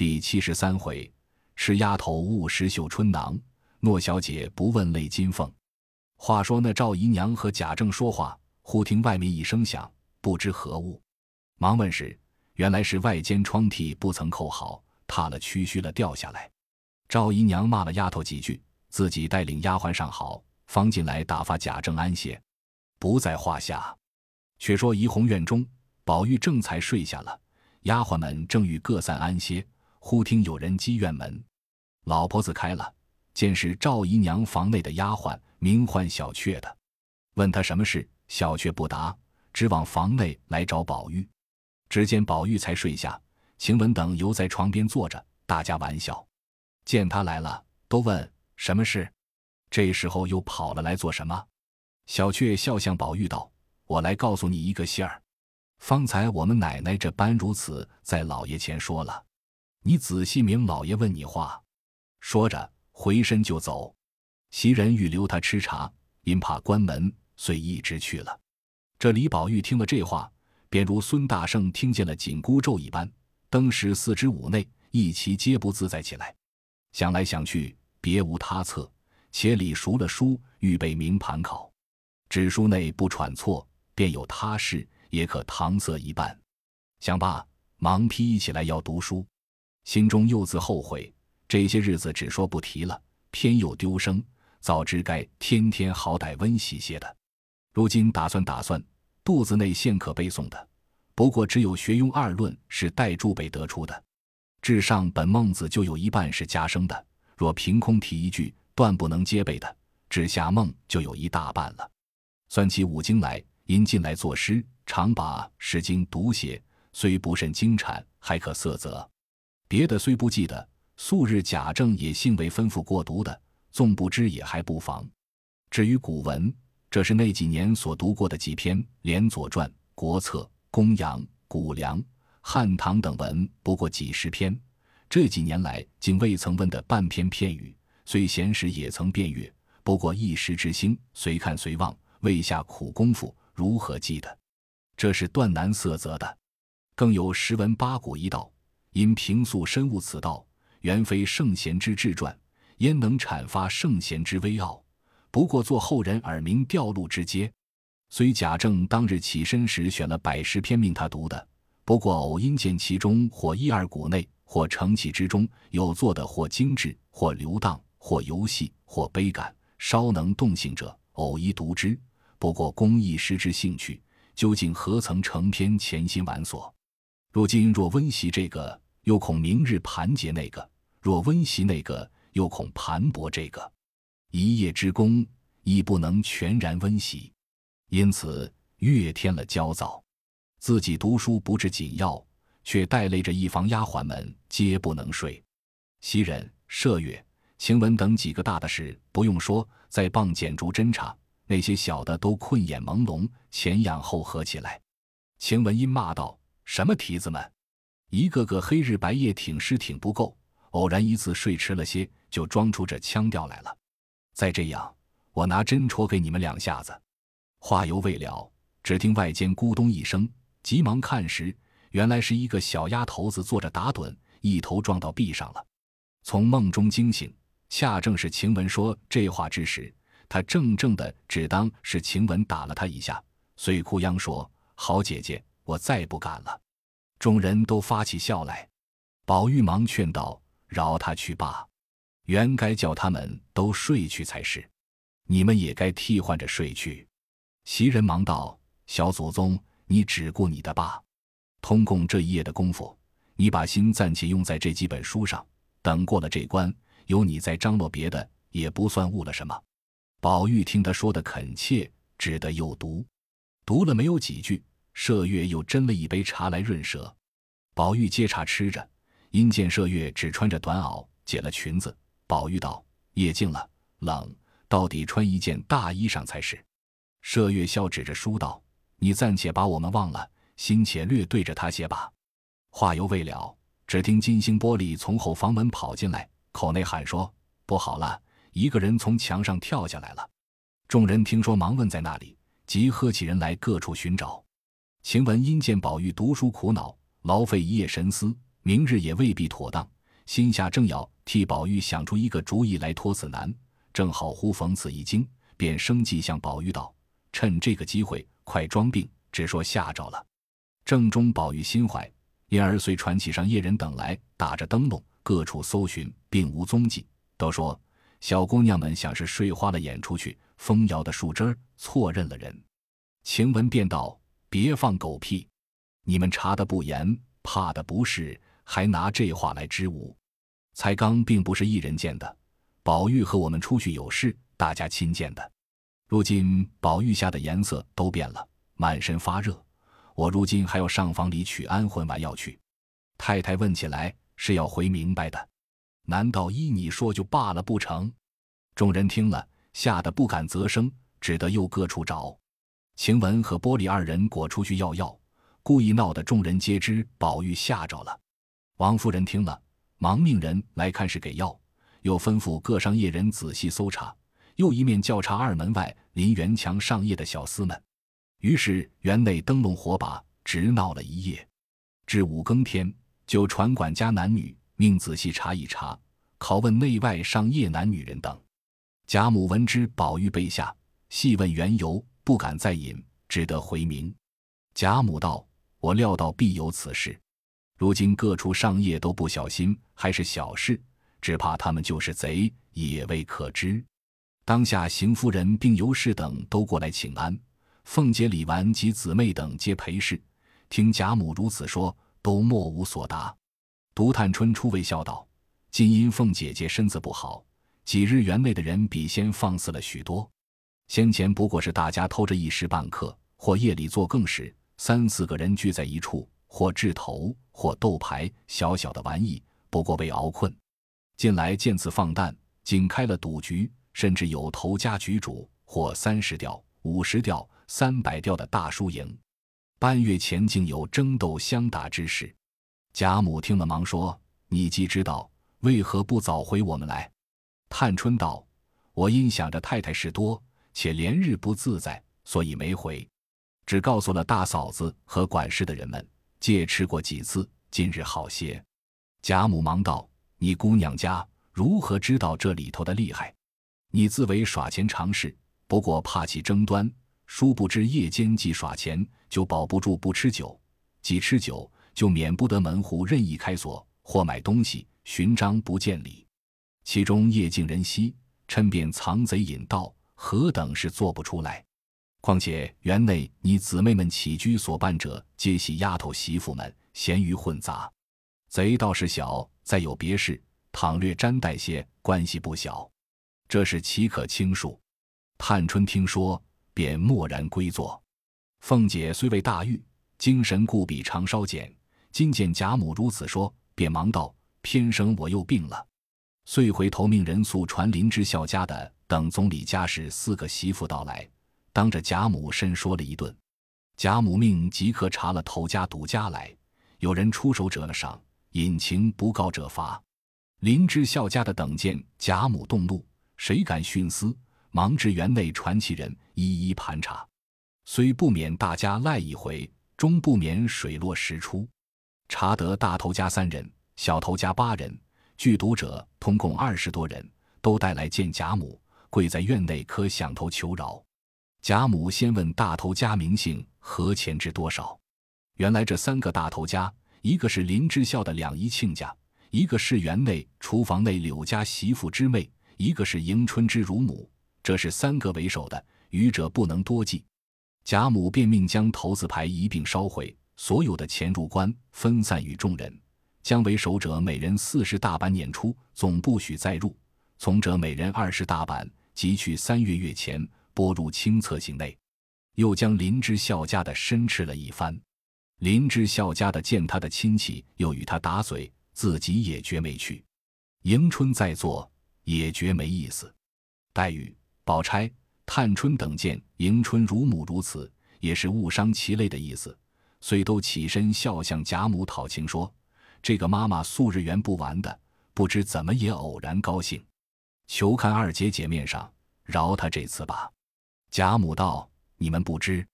第七十三回，吃丫头误食绣春囊，诺小姐不问泪金凤。话说那赵姨娘和贾政说话，忽听外面一声响，不知何物，忙问时，原来是外间窗屉不曾扣好，塌了屈须了，掉下来。赵姨娘骂了丫头几句，自己带领丫鬟上好，方进来打发贾政安歇，不在话下。却说怡红院中，宝玉正才睡下了，丫鬟们正欲各散安歇。忽听有人击院门，老婆子开了，见是赵姨娘房内的丫鬟，名唤小雀的，问他什么事，小雀不答，只往房内来找宝玉。只见宝玉才睡下，晴雯等犹在床边坐着，大家玩笑。见他来了，都问什么事，这时候又跑了来做什么？小雀笑向宝玉道：“我来告诉你一个信儿，方才我们奶奶这般如此，在老爷前说了。”你仔细明老爷问你话，说着回身就走。袭人欲留他吃茶，因怕关门，遂一直去了。这李宝玉听了这话，便如孙大圣听见了紧箍咒一般，登时四肢五内一齐皆不自在起来。想来想去，别无他策，且理熟了书，预备明盘考，纸书内不喘错，便有他事，也可搪塞一半。想罢，忙披衣起来要读书。心中又自后悔，这些日子只说不提了，偏又丢生。早知该天天好歹温习些的，如今打算打算，肚子内现可背诵的，不过只有学庸二论是带注背得出的。至上本孟子就有一半是加生的，若凭空提一句，断不能接背的。至下孟就有一大半了。算起五经来，因进来作诗，常把《诗经》读写，虽不甚精产，还可色泽。别的虽不记得，素日贾政也幸为吩咐过读的，纵不知也还不妨。至于古文，这是那几年所读过的几篇，连《左传》《国策》《公羊》《谷梁》《汉唐》等文，不过几十篇。这几年来竟未曾问的半篇片语，虽闲时也曾遍阅，不过一时之兴，随看随忘，未下苦功夫，如何记得？这是断难色泽的。更有十文八古一道。因平素深悟此道，原非圣贤之志传，焉能阐发圣贤之微奥？不过做后人耳鸣调路之阶。虽贾政当日起身时选了百十篇命他读的，不过偶因见其中或一二股内，或成起之中有做的或精致，或流荡，或游戏，或悲感，稍能动性者，偶一读之。不过公益失之兴趣，究竟何曾成篇潜心玩索？如今若温习这个，又恐明日盘结那个；若温习那个，又恐盘驳这个。一夜之功，亦不能全然温习，因此越添了焦躁。自己读书不至紧要，却带累着一房丫鬟们，皆不能睡。袭人、麝月、晴雯等几个大的事不用说，在傍剪烛侦查；那些小的都困眼朦胧，前仰后合起来。晴雯因骂道。什么蹄子们，一个个黑日白夜挺尸挺不够，偶然一次睡迟了些，就装出这腔调来了。再这样，我拿针戳给你们两下子。话犹未了，只听外间咕咚一声，急忙看时，原来是一个小丫头子坐着打盹，一头撞到壁上了。从梦中惊醒，恰正是晴雯说这话之时，她怔怔的，只当是晴雯打了她一下，遂哭央说：“好姐姐。”我再不敢了，众人都发起笑来。宝玉忙劝道：“饶他去罢，原该叫他们都睡去才是，你们也该替换着睡去。”袭人忙道：“小祖宗，你只顾你的罢。通共这一夜的功夫，你把心暂且用在这几本书上。等过了这关，有你在张罗别的，也不算误了什么。”宝玉听他说的恳切，只得又读，读了没有几句。麝月又斟了一杯茶来润舌，宝玉接茶吃着，因见麝月只穿着短袄，解了裙子。宝玉道：“夜静了，冷，到底穿一件大衣裳才是。”麝月笑指着书道：“你暂且把我们忘了，心且略对着他些吧。”话犹未了，只听金星玻璃从后房门跑进来，口内喊说：“不好了，一个人从墙上跳下来了。”众人听说，忙问在那里，即喝起人来，各处寻找。晴雯因见宝玉读书苦恼，劳费一夜神思，明日也未必妥当，心下正要替宝玉想出一个主意来托此难，正好忽逢此一惊，便生计向宝玉道：“趁这个机会，快装病，只说吓着了。”正中宝玉心怀，因而遂传起上夜人等来，打着灯笼，各处搜寻，并无踪迹，都说小姑娘们想是睡花了眼出去，风摇的树枝儿，错认了人。晴雯便道：“别放狗屁！你们查的不严，怕的不是，还拿这话来支吾。才刚并不是一人见的，宝玉和我们出去有事，大家亲见的。如今宝玉吓的颜色都变了，满身发热。我如今还要上房里取安魂丸药去。太太问起来是要回明白的，难道依你说就罢了不成？”众人听了，吓得不敢啧声，只得又各处找。晴雯和玻璃二人裹出去要药，故意闹得众人皆知，宝玉吓着了。王夫人听了，忙命人来看是给药，又吩咐各商业人仔细搜查，又一面叫查二门外临园墙上夜的小厮们。于是园内灯笼火把，直闹了一夜，至五更天，就传管家男女，命仔细查一查，拷问内外上夜男女人等。贾母闻之，宝玉被吓，细问缘由。不敢再饮，只得回明。贾母道：“我料到必有此事，如今各处上夜都不小心，还是小事，只怕他们就是贼，也未可知。”当下邢夫人并尤氏等都过来请安，凤姐、李纨及姊妹等皆陪侍。听贾母如此说，都莫无所答。独探春初未笑道：“今因凤姐姐身子不好，几日园内的人比先放肆了许多。”先前不过是大家偷着一时半刻，或夜里做更时，三四个人聚在一处，或掷骰，或斗牌，小小的玩意，不过被熬困。近来见此放诞，仅开了赌局，甚至有头家局主，或三十吊、五十吊、三百吊的大输赢。半月前竟有争斗相打之事。贾母听了，忙说：“你既知道，为何不早回我们来？”探春道：“我因想着太太事多。”且连日不自在，所以没回，只告诉了大嫂子和管事的人们，借吃过几次，今日好些。贾母忙道：“你姑娘家如何知道这里头的厉害？你自为耍钱常事，不过怕起争端，殊不知夜间既耍钱，就保不住不吃酒；既吃酒，就免不得门户任意开锁，或买东西寻章不见礼。其中夜静人稀，趁便藏贼引盗。”何等是做不出来？况且园内你姊妹们起居所办者，皆系丫头媳妇们，咸鱼混杂，贼倒是小，再有别事，倘略沾带些，关系不小。这是岂可轻恕？探春听说，便默然归坐。凤姐虽未大愈，精神故比常稍减。今见贾母如此说，便忙道：“偏生我又病了。”遂回头命人速传林之孝家的。等总理家事四个媳妇到来，当着贾母甚说了一顿。贾母命即刻查了头家赌家来，有人出手者赏，隐情不告者罚。林之孝家的等见贾母动怒，谁敢徇私？忙至园内传其人一一盘查，虽不免大家赖一回，终不免水落石出。查得大头家三人，小头家八人，聚赌者通共二十多人，都带来见贾母。跪在院内，磕响头求饶。贾母先问大头家名姓和钱值多少。原来这三个大头家，一个是林之孝的两姨亲家，一个是园内厨房内柳家媳妇之妹，一个是迎春之乳母。这是三个为首的，余者不能多记。贾母便命将头字牌一并烧毁，所有的钱入官，分散与众人。将为首者每人四十大板撵出，总不许再入；从者每人二十大板。即去三月月前拨入清册行内，又将林之孝家的申斥了一番。林之孝家的见他的亲戚又与他打嘴，自己也觉没趣。迎春在座也觉没意思。黛玉、宝钗、探春等见迎春如母如此，也是误伤其类的意思，遂都起身笑向贾母讨情说：“这个妈妈素日圆不完的，不知怎么也偶然高兴。”求看二姐姐面上，饶他这次吧。贾母道：“你们不知，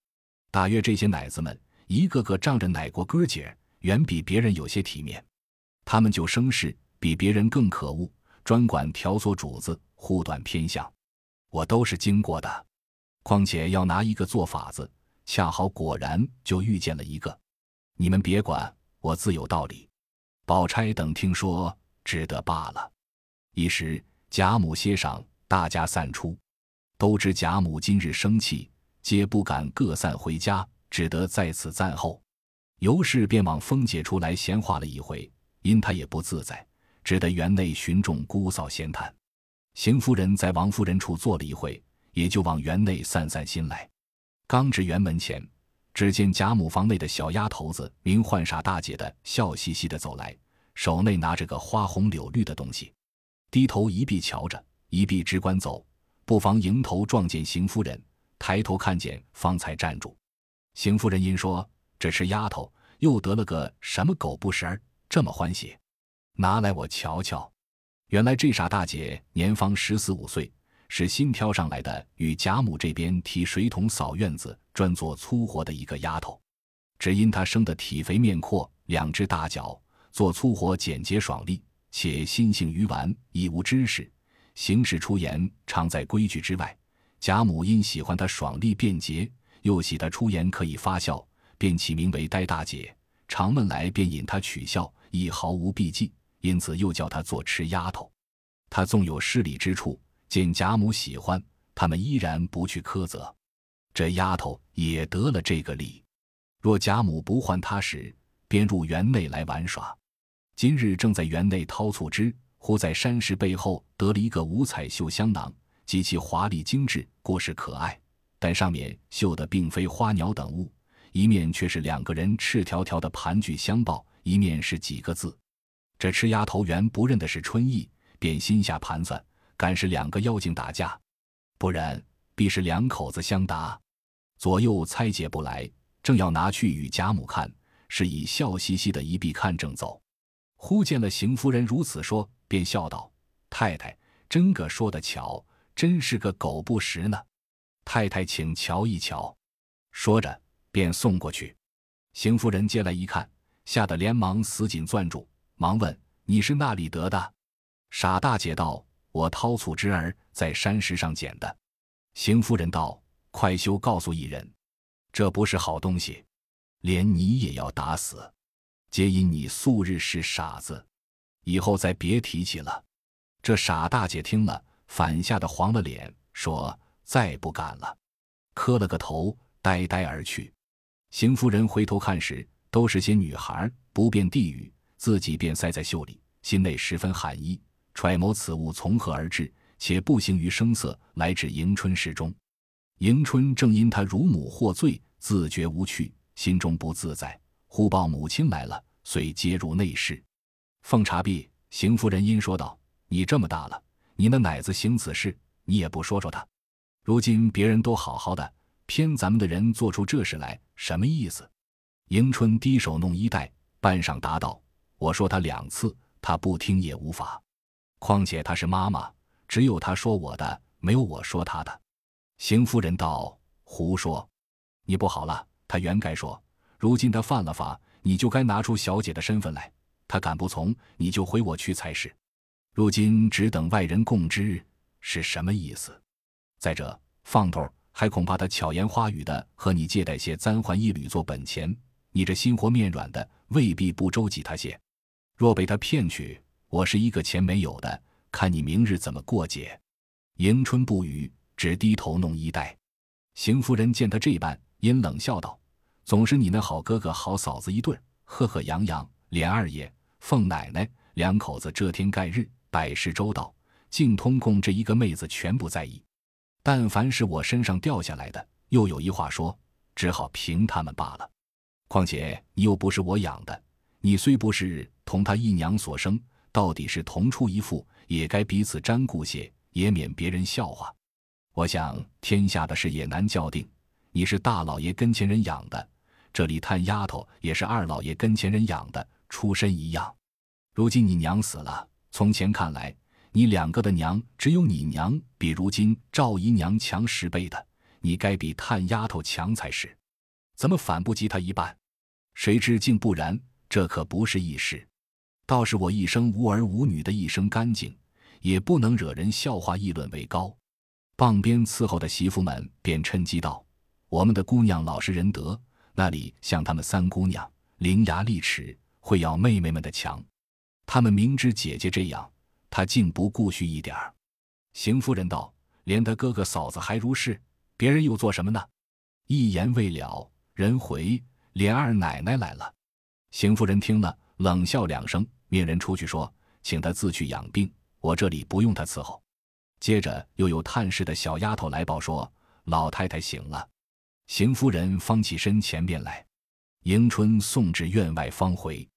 大约这些奶子们，一个个仗着奶过哥姐，远比别人有些体面。他们就生事比别人更可恶，专管挑唆主子，护短偏向。我都是经过的，况且要拿一个做法子，恰好果然就遇见了一个。你们别管，我自有道理。宝钗等听说，只得罢了。一时贾母歇晌，大家散出，都知贾母今日生气，皆不敢各散回家，只得在此暂候。尤氏便往凤姐处来闲话了一回，因她也不自在，只得园内寻众姑嫂闲谈。邢夫人在王夫人处坐了一会，也就往园内散散心来。刚至园门前，只见贾母房内的小丫头子名唤傻大姐的，笑嘻嘻的走来，手内拿着个花红柳绿的东西，低头一臂瞧着，一臂只管走，不妨迎头撞见邢夫人，抬头看见，方才站住。邢夫人因说：“这是丫头又得了个什么狗不食儿，这么欢喜，拿来我瞧瞧。”原来这傻大姐年方十四五岁，是新挑上来的，与贾母这边提水桶扫院子、专做粗活的一个丫头。只因她生得体肥面阔，两只大脚，做粗活简洁爽利，且心性愚顽，亦无知识，行事出言常在规矩之外。贾母因喜欢她爽利便捷，又喜她出言可以发笑，便起名为呆大姐。常问来便引她取笑，亦毫无避忌。因此又叫她做吃丫头，她纵有失礼之处，见贾母喜欢，他们依然不去苛责。这丫头也得了这个礼。若贾母不唤她时，便入园内来玩耍。今日正在园内掏醋汁，忽在山石背后得了一个五彩绣香囊，极其华丽精致，过是可爱。但上面绣的并非花鸟等物，一面却是两个人赤条条的盘踞相抱，一面是几个字。这吃丫头原不认得是春意，便心下盘算，敢是两个妖精打架，不然必是两口子相打。左右猜解不来，正要拿去与贾母看，是以笑嘻嘻的一臂看正走，忽见了邢夫人如此说，便笑道：“太太真个说的巧，真是个狗不食呢。太太请瞧一瞧。”说着便送过去。邢夫人接来一看，吓得连忙死紧攥住。忙问：“你是那里得的？”傻大姐道：“我掏醋之儿在山石上捡的。”邢夫人道：“快休告诉一人，这不是好东西，连你也要打死。皆因你素日是傻子，以后再别提起了。”这傻大姐听了，反吓得黄了脸，说：“再不敢了。”磕了个头，呆呆而去。邢夫人回头看时，都是些女孩，不便地语。自己便塞在袖里，心内十分寒意，揣摩此物从何而至，且步行于声色，来至迎春室中。迎春正因她乳母获罪，自觉无趣，心中不自在，忽报母亲来了，遂接入内室。奉茶毕，邢夫人因说道：“你这么大了，你那奶子行此事，你也不说说他。如今别人都好好的，偏咱们的人做出这事来，什么意思？”迎春低手弄衣带，半晌答道。我说他两次，他不听也无法。况且他是妈妈，只有他说我的，没有我说他的。邢夫人道：“胡说！你不好了。他原该说，如今他犯了法，你就该拿出小姐的身份来。他敢不从，你就回我去才是。如今只等外人共知，是什么意思？再者，放头还恐怕他巧言花语的和你借贷些簪环一缕做本钱，你这心活面软的，未必不周济他些。”若被他骗去，我是一个钱没有的，看你明日怎么过节。迎春不语，只低头弄衣带。邢夫人见他这般，因冷笑道：“总是你那好哥哥、好嫂子一对，赫赫扬扬；连二爷、凤奶奶两口子遮天盖日，百事周到，竟通共这一个妹子全不在意。但凡是我身上掉下来的，又有一话说，只好凭他们罢了。况且你又不是我养的。”你虽不是同他一娘所生，到底是同出一父，也该彼此沾顾些，也免别人笑话。我想天下的事也难较定。你是大老爷跟前人养的，这里探丫头也是二老爷跟前人养的，出身一样。如今你娘死了，从前看来，你两个的娘只有你娘比如今赵姨娘强十倍的，你该比探丫头强才是，怎么反不及她一半？谁知竟不然。这可不是易事。倒是我一生无儿无女的一生干净，也不能惹人笑话议论为高。傍边伺候的媳妇们便趁机道：“我们的姑娘老实仁德，那里像他们三姑娘伶牙俐齿，会咬妹妹们的强。他们明知姐姐这样，她竟不顾恤一点儿。”邢夫人道：“连他哥哥嫂子还如是，别人又做什么呢？”一言未了，人回连二奶奶来了。邢夫人听了，冷笑两声，命人出去说：“请她自去养病，我这里不用她伺候。”接着又有探视的小丫头来报说，老太太醒了。邢夫人方起身前边来，迎春送至院外方回。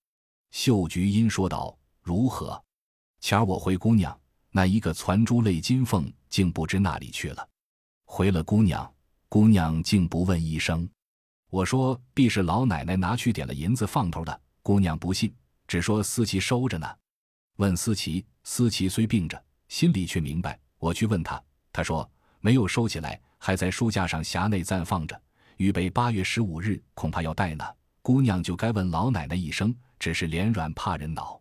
秀菊因说道：“如何？前儿我回姑娘，那一个攒珠泪金凤竟不知那里去了。回了姑娘，姑娘竟不问一声。我说必是老奶奶拿去点了银子放头的。姑娘不信，只说思琪收着呢。问思琪，思琪虽病着，心里却明白。”我去问他，他说没有收起来，还在书架上匣内暂放着，预备八月十五日恐怕要带呢。姑娘就该问老奶奶一声，只是脸软怕人恼，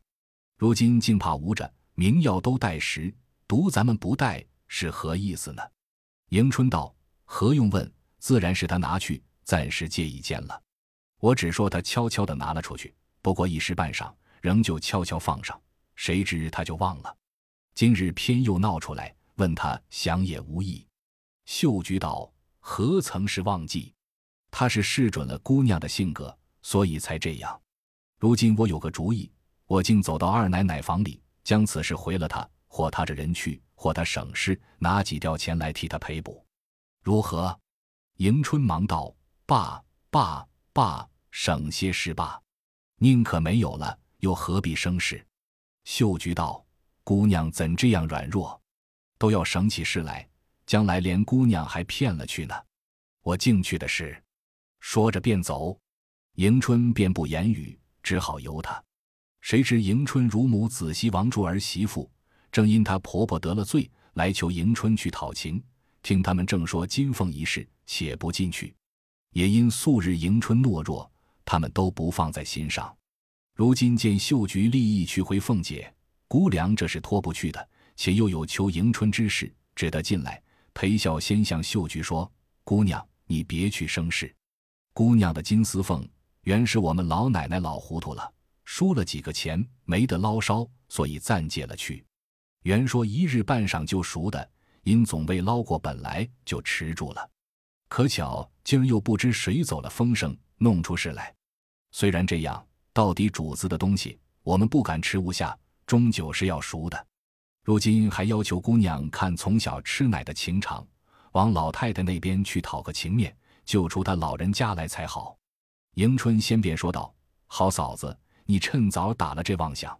如今竟怕无着，明要都带时，独咱们不带，是何意思呢？迎春道：“何用问？自然是他拿去，暂时借一间了。我只说他悄悄的拿了出去，不过一时半晌，仍旧悄悄放上，谁知他就忘了，今日偏又闹出来。”问他想也无益。秀菊道：“何曾是忘记？他是试准了姑娘的性格，所以才这样。如今我有个主意，我竟走到二奶奶房里，将此事回了她，或她这人去，或她省事，拿几吊钱来替她赔补，如何？”迎春忙道：“爸爸爸，省些事罢。宁可没有了，又何必生事？”秀菊道：“姑娘怎这样软弱？”都要省起事来，将来连姑娘还骗了去呢。我进去的是，说着便走。迎春便不言语，只好由他。谁知迎春乳母子媳王柱儿媳妇，正因她婆婆得了罪，来求迎春去讨情。听他们正说金凤一事，且不进去。也因素日迎春懦弱，他们都不放在心上。如今见秀菊立意去回凤姐，姑娘这是脱不去的。且又有求迎春之事，只得进来裴笑，先向秀菊说：“姑娘，你别去生事。姑娘的金丝凤原是我们老奶奶老糊涂了，输了几个钱，没得捞烧，所以暂借了去。原说一日半晌就熟的，因总未捞过本来，就迟住了。可巧今儿又不知谁走了风声，弄出事来。虽然这样，到底主子的东西，我们不敢吃无下，终究是要熟的。”如今还要求姑娘看从小吃奶的情长，往老太太那边去讨个情面，救出她老人家来才好。迎春先便说道：“好嫂子，你趁早打了这妄想，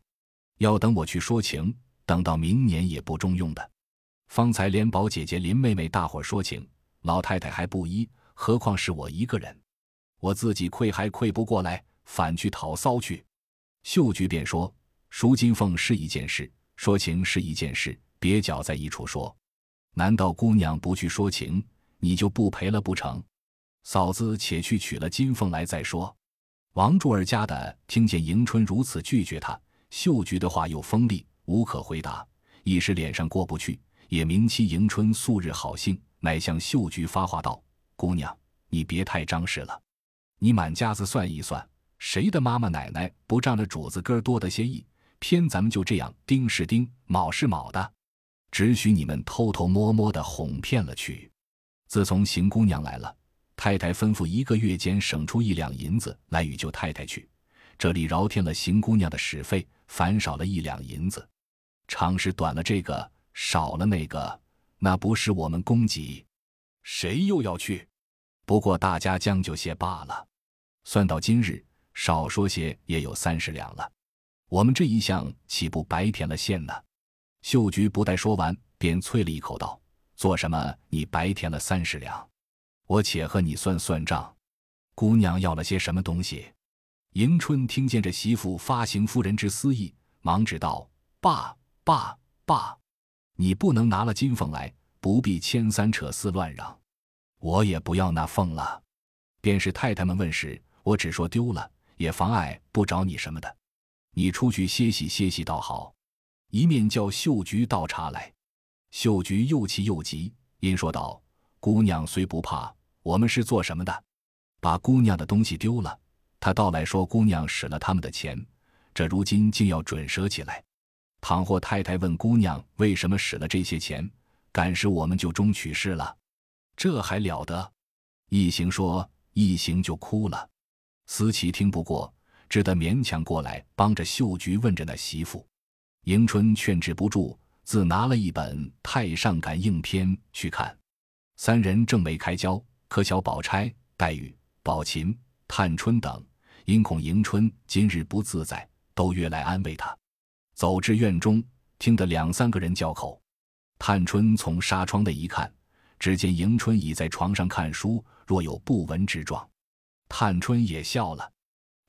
要等我去说情，等到明年也不中用的。方才连宝姐姐、林妹妹大伙说情，老太太还不依，何况是我一个人？我自己愧还愧不过来，反去讨骚去。”秀菊便说：“赎金凤是一件事。”说情是一件事，别搅在一处说。难道姑娘不去说情，你就不赔了不成？嫂子且去取了金凤来再说。王柱儿家的听见迎春如此拒绝他，秀菊的话又锋利，无可回答，一时脸上过不去，也明其迎春素日好性，乃向秀菊发话道：“姑娘，你别太张氏了，你满家子算一算，谁的妈妈奶奶不仗着主子哥多的些意？”偏咱们就这样丁是丁，卯是卯的，只许你们偷偷摸摸的哄骗了去。自从邢姑娘来了，太太吩咐一个月间省出一两银子来与舅太太去，这里饶添了邢姑娘的使费，反少了一两银子。长是短了这个，少了那个，那不是我们供给，谁又要去？不过大家将就些罢了。算到今日，少说些也有三十两了。我们这一项岂不白填了线呢？秀菊不待说完，便啐了一口道：“做什么？你白填了三十两，我且和你算算账。姑娘要了些什么东西？”迎春听见这媳妇发行夫人之私意，忙指道：“爸爸爸，你不能拿了金凤来，不必牵三扯四乱嚷。我也不要那凤了。便是太太们问时，我只说丢了，也妨碍不着你什么的。”你出去歇息歇息倒好。”一面叫秀菊倒茶来。秀菊又气又急，因说道：“姑娘虽不怕，我们是做什么的？把姑娘的东西丢了，他倒来说姑娘使了他们的钱，这如今竟要准折起来。倘或太太问姑娘为什么使了这些钱，敢是我们就中取事了，这还了得？”一行说，一行就哭了。思琪听不过，只得勉强过来帮着秀菊问着那媳妇。迎春劝止不住。自拿了一本《太上感应篇》去看，三人正没开交，可巧宝钗、黛玉、宝琴、探春等因恐迎春今日不自在，都约来安慰她。走至院中，听得两三个人叫口。探春从纱窗内一看，只见迎春倚在床上看书，若有不闻之状。探春也笑了。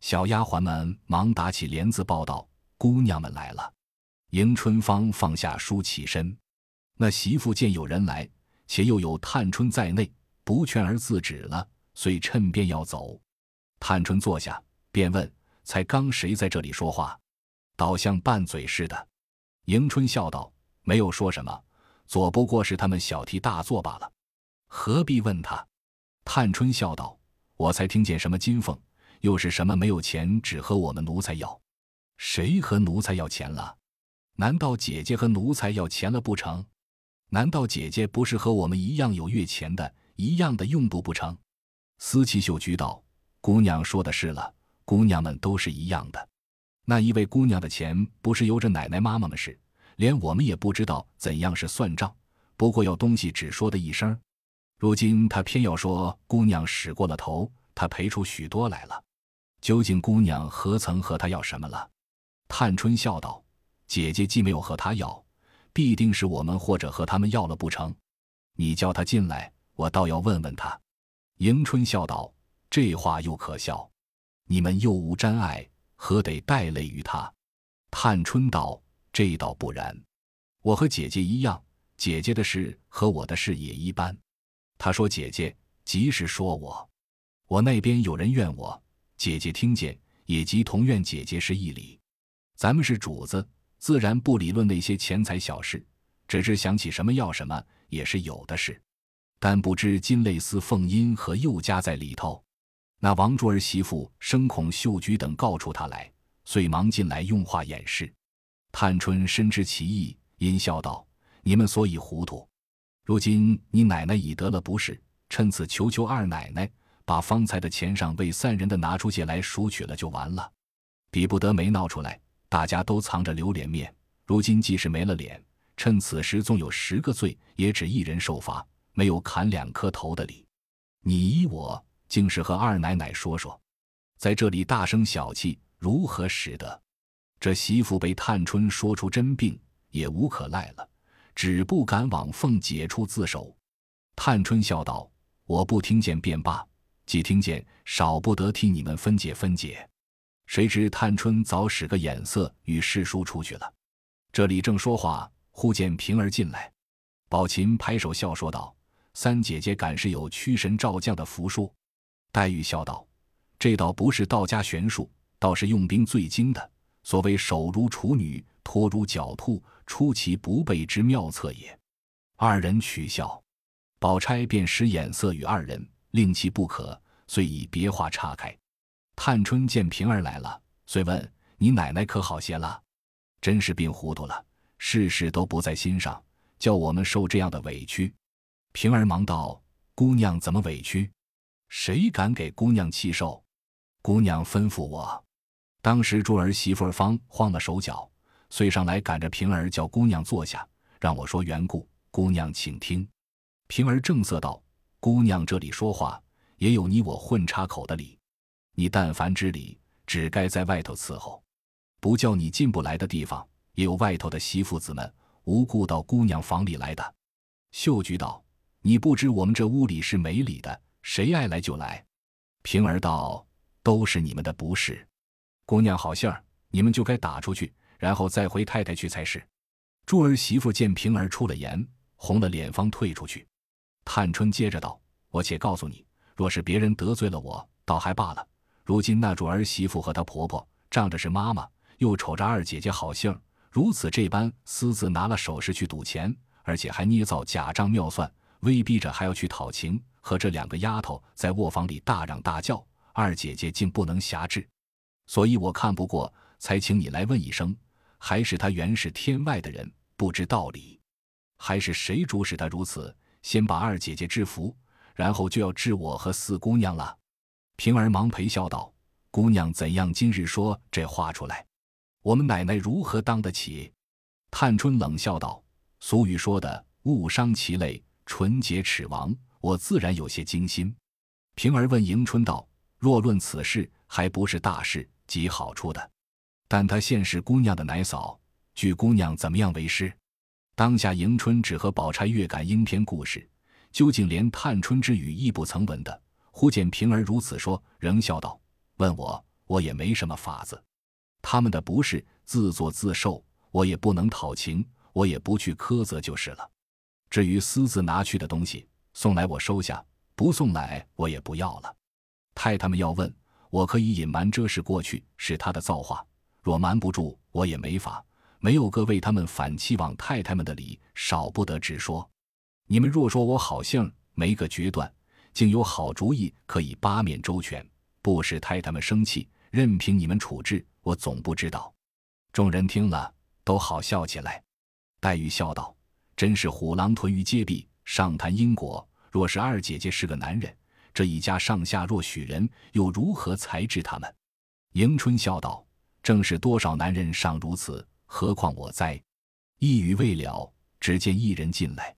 小丫鬟们忙打起帘子报道：“姑娘们来了。”迎春芳放下书起身，那媳妇见有人来，且又有探春在内，不劝而自止了，遂趁便要走。探春坐下，便问：“才刚谁在这里说话？倒像拌嘴似的。”迎春笑道：“没有说什么，左不过是他们小题大做罢了，何必问他？”探春笑道：“我才听见什么金凤，又是什么没有钱，只和我们奴才要。谁和奴才要钱了？”难道姐姐和奴才要钱了不成？难道姐姐不是和我们一样有月钱的，一样的用度不成？思琪秀菊道：“姑娘说的是了，姑娘们都是一样的。那一位姑娘的钱不是由着奶奶妈妈们使，连我们也不知道怎样是算账。不过要东西只说的一声，如今她偏要说姑娘使过了头，她赔出许多来了。究竟姑娘何曾和她要什么了？”探春笑道。姐姐既没有和他要，必定是我们或者和他们要了不成？你叫他进来，我倒要问问他。迎春笑道：“这话又可笑。你们又无沾爱，何得带累于他？”探春道：“这倒不然，我和姐姐一样，姐姐的事和我的事也一般。他说姐姐，即是说我。我那边有人怨我，姐姐听见也即同怨姐姐是一理。咱们是主子。”自然不理论那些钱财小事，只是想起什么要什么也是有的事，但不知金类似凤音和又加在里头。那王珠儿媳妇生恐秀菊等告出他来，遂忙进来用话掩饰。探春深知其意，阴笑道：“你们所以糊涂，如今你奶奶已得了不是，趁此求求二奶奶，把方才的钱上为三人的拿出些来赎取了就完了，比不得没闹出来。”大家都藏着留脸面，如今即使没了脸，趁此时纵有十个罪，也只一人受罚，没有砍两颗头的理。你依我竟是和二奶奶说说，在这里大声小气，如何使得？这媳妇被探春说出真病，也无可赖了，只不敢往凤姐处自首。探春笑道：“我不听见便罢，既听见，少不得替你们分解分解。”谁知探春早使个眼色与师叔出去了。这里正说话，忽见平儿进来。宝琴拍手笑说道：“三姐姐敢是有驱神召将的符术？”黛玉笑道：“这倒不是道家玄术，倒是用兵最精的。所谓手如处女，托如狡兔，出其不备之妙策也。”二人取笑。宝钗便使眼色与二人，令其不可，遂以别话岔开。探春见平儿来了，遂问：“你奶奶可好些了？真是病糊涂了，事事都不在心上，叫我们受这样的委屈。”平儿忙道：“姑娘怎么委屈？谁敢给姑娘气受？姑娘吩咐我。”当时珠儿媳妇儿方慌了手脚，遂上来赶着平儿叫姑娘坐下，让我说缘故。姑娘请听。平儿正色道：“姑娘这里说话，也有你我混插口的理。”你但凡知理，只该在外头伺候，不叫你进不来的地方，也有外头的媳妇子们无故到姑娘房里来的。秀菊道：“你不知我们这屋里是没理的，谁爱来就来。”平儿道：“都是你们的不是。姑娘好信儿，你们就该打出去，然后再回太太去才是。”珠儿媳妇见平儿出了言，红了脸方退出去。探春接着道：“我且告诉你，若是别人得罪了我，倒还罢了。”如今那主儿媳妇和她婆婆仗着是妈妈，又瞅着二姐姐好性儿，如此这般私自拿了首饰去赌钱，而且还捏造假账妙算，威逼着还要去讨情，和这两个丫头在卧房里大嚷大叫，二姐姐竟不能辖制，所以我看不过，才请你来问一声，还是他原是天外的人，不知道理，还是谁主使他如此？先把二姐姐制服，然后就要治我和四姑娘了。平儿忙陪笑道：“姑娘怎样今日说这话出来？我们奶奶如何当得起？”探春冷笑道：“俗语说的‘误伤其类，纯洁齿亡’，我自然有些惊心。”平儿问迎春道：“若论此事，还不是大事，极好处的。但她现是姑娘的奶嫂，据姑娘怎么样为师？”当下迎春只和宝钗阅感应篇故事，究竟连探春之语亦不曾闻的。忽见平儿如此说，仍笑道：“问我，我也没什么法子。他们的不是自作自受，我也不能讨情，我也不去苛责就是了。至于私自拿去的东西，送来我收下，不送来我也不要了。太太们要问，我可以隐瞒这事过去是他的造化，若瞒不住，我也没法。”没有个为他们反期望太太们的理，少不得直说。你们若说我好性没个决断，竟有好主意可以八面周全，不使太太们生气，任凭你们处置，我总不知道。众人听了，都好笑起来。黛玉笑道：“真是虎狼屯于街壁，上谈因果。若是二姐姐是个男人，这一家上下若许人，又如何裁制他们？”迎春笑道：“正是多少男人尚如此。”何况我哉？一语未了，只见一人进来。